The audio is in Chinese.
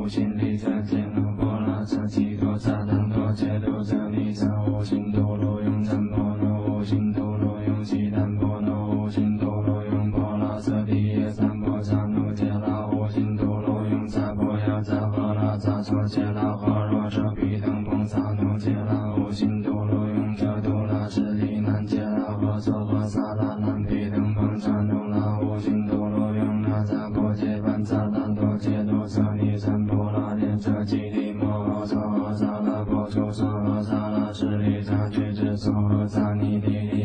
无心力则见罗波罗则吉多萨当多揭多则利则无心陀罗用赞波罗无心多罗用悉檀波罗无心多罗用波罗则地耶三波萨努揭拉无心多罗用萨婆诃萨诃拉萨错揭拉诃罗舍毗等波萨努揭拉无心多罗用遮多拉是利难揭拉诃娑诃萨拉难毗等波萨努拉无心多罗用那萨婆 ที่摩罗萨ม萨ห波处萨ง萨สซ利萨俱胝ปอชูสั่งอสซาแล่ชอรีทาเทชิสสุรัชชาลีทีที